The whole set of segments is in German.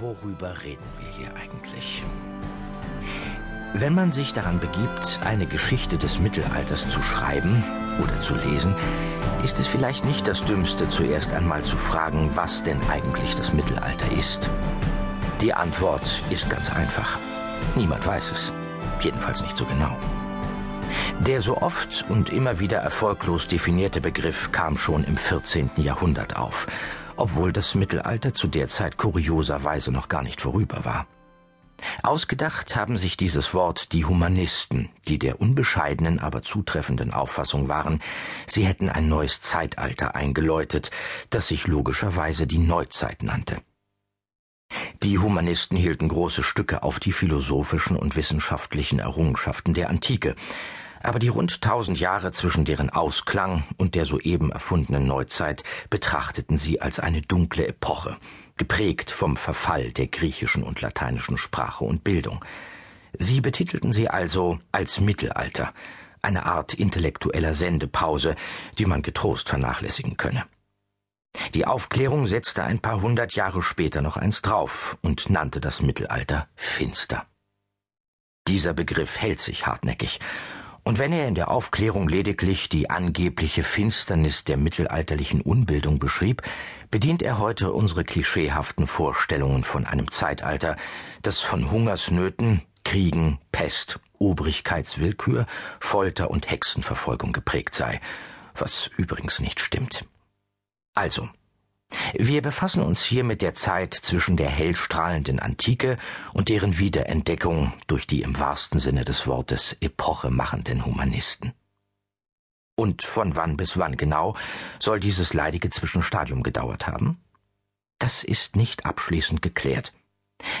Worüber reden wir hier eigentlich? Wenn man sich daran begibt, eine Geschichte des Mittelalters zu schreiben oder zu lesen, ist es vielleicht nicht das Dümmste, zuerst einmal zu fragen, was denn eigentlich das Mittelalter ist. Die Antwort ist ganz einfach. Niemand weiß es. Jedenfalls nicht so genau. Der so oft und immer wieder erfolglos definierte Begriff kam schon im 14. Jahrhundert auf, obwohl das Mittelalter zu der Zeit kurioserweise noch gar nicht vorüber war. Ausgedacht haben sich dieses Wort die Humanisten, die der unbescheidenen, aber zutreffenden Auffassung waren, sie hätten ein neues Zeitalter eingeläutet, das sich logischerweise die Neuzeit nannte. Die Humanisten hielten große Stücke auf die philosophischen und wissenschaftlichen Errungenschaften der Antike, aber die rund tausend Jahre zwischen deren Ausklang und der soeben erfundenen Neuzeit betrachteten sie als eine dunkle Epoche, geprägt vom Verfall der griechischen und lateinischen Sprache und Bildung. Sie betitelten sie also als Mittelalter, eine Art intellektueller Sendepause, die man getrost vernachlässigen könne. Die Aufklärung setzte ein paar hundert Jahre später noch eins drauf und nannte das Mittelalter finster. Dieser Begriff hält sich hartnäckig, und wenn er in der Aufklärung lediglich die angebliche Finsternis der mittelalterlichen Unbildung beschrieb, bedient er heute unsere klischeehaften Vorstellungen von einem Zeitalter, das von Hungersnöten, Kriegen, Pest, Obrigkeitswillkür, Folter und Hexenverfolgung geprägt sei, was übrigens nicht stimmt. Also, wir befassen uns hier mit der Zeit zwischen der hellstrahlenden Antike und deren Wiederentdeckung durch die im wahrsten Sinne des Wortes epochemachenden Humanisten. Und von wann bis wann genau soll dieses leidige Zwischenstadium gedauert haben? Das ist nicht abschließend geklärt.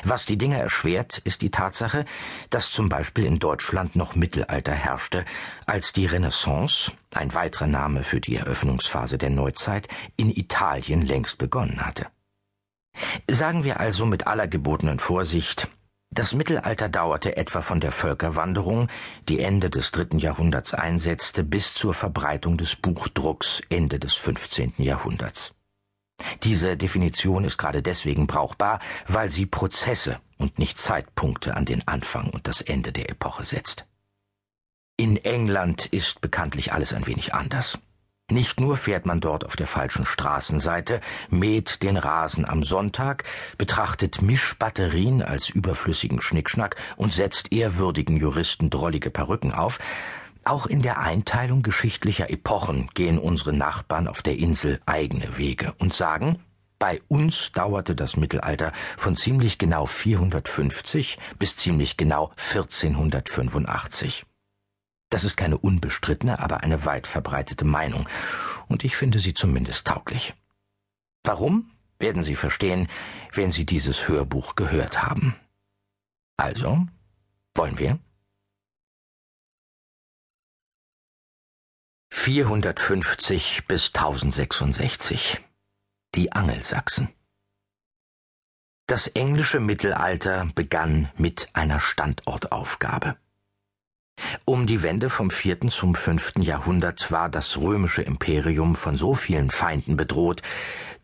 Was die Dinge erschwert, ist die Tatsache, dass zum Beispiel in Deutschland noch Mittelalter herrschte, als die Renaissance, ein weiterer Name für die Eröffnungsphase der Neuzeit, in Italien längst begonnen hatte. Sagen wir also mit aller gebotenen Vorsicht, das Mittelalter dauerte etwa von der Völkerwanderung, die Ende des dritten Jahrhunderts einsetzte, bis zur Verbreitung des Buchdrucks Ende des 15. Jahrhunderts. Diese Definition ist gerade deswegen brauchbar, weil sie Prozesse und nicht Zeitpunkte an den Anfang und das Ende der Epoche setzt. In England ist bekanntlich alles ein wenig anders. Nicht nur fährt man dort auf der falschen Straßenseite, mäht den Rasen am Sonntag, betrachtet Mischbatterien als überflüssigen Schnickschnack und setzt ehrwürdigen Juristen drollige Perücken auf, auch in der Einteilung geschichtlicher Epochen gehen unsere Nachbarn auf der Insel eigene Wege und sagen, bei uns dauerte das Mittelalter von ziemlich genau 450 bis ziemlich genau 1485. Das ist keine unbestrittene, aber eine weit verbreitete Meinung, und ich finde sie zumindest tauglich. Warum, werden Sie verstehen, wenn Sie dieses Hörbuch gehört haben. Also, wollen wir? 450 bis 1066 Die Angelsachsen Das englische Mittelalter begann mit einer Standortaufgabe. Um die Wende vom vierten zum fünften Jahrhundert war das römische Imperium von so vielen Feinden bedroht,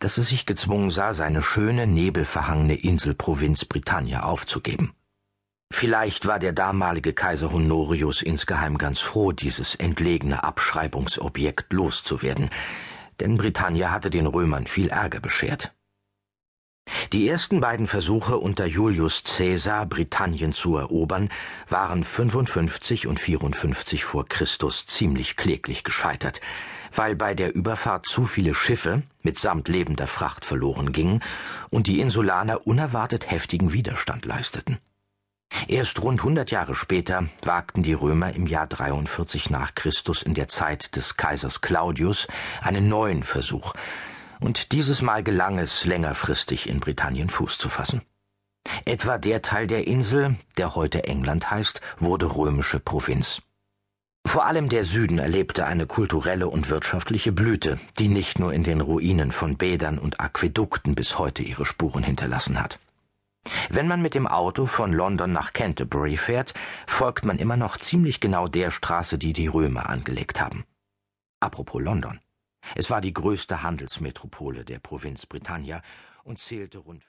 dass es sich gezwungen sah, seine schöne, nebelverhangene Inselprovinz Britannia aufzugeben. Vielleicht war der damalige Kaiser Honorius insgeheim ganz froh, dieses entlegene Abschreibungsobjekt loszuwerden, denn Britannia hatte den Römern viel Ärger beschert. Die ersten beiden Versuche unter Julius Caesar, Britannien zu erobern, waren 55 und 54 vor Christus ziemlich kläglich gescheitert, weil bei der Überfahrt zu viele Schiffe mitsamt lebender Fracht verloren gingen und die Insulaner unerwartet heftigen Widerstand leisteten. Erst rund 100 Jahre später wagten die Römer im Jahr 43 nach Christus in der Zeit des Kaisers Claudius einen neuen Versuch, und dieses Mal gelang es längerfristig in Britannien Fuß zu fassen. Etwa der Teil der Insel, der heute England heißt, wurde römische Provinz. Vor allem der Süden erlebte eine kulturelle und wirtschaftliche Blüte, die nicht nur in den Ruinen von Bädern und Aquädukten bis heute ihre Spuren hinterlassen hat. Wenn man mit dem Auto von London nach Canterbury fährt, folgt man immer noch ziemlich genau der Straße, die die Römer angelegt haben. Apropos London. Es war die größte Handelsmetropole der Provinz Britannia und zählte rund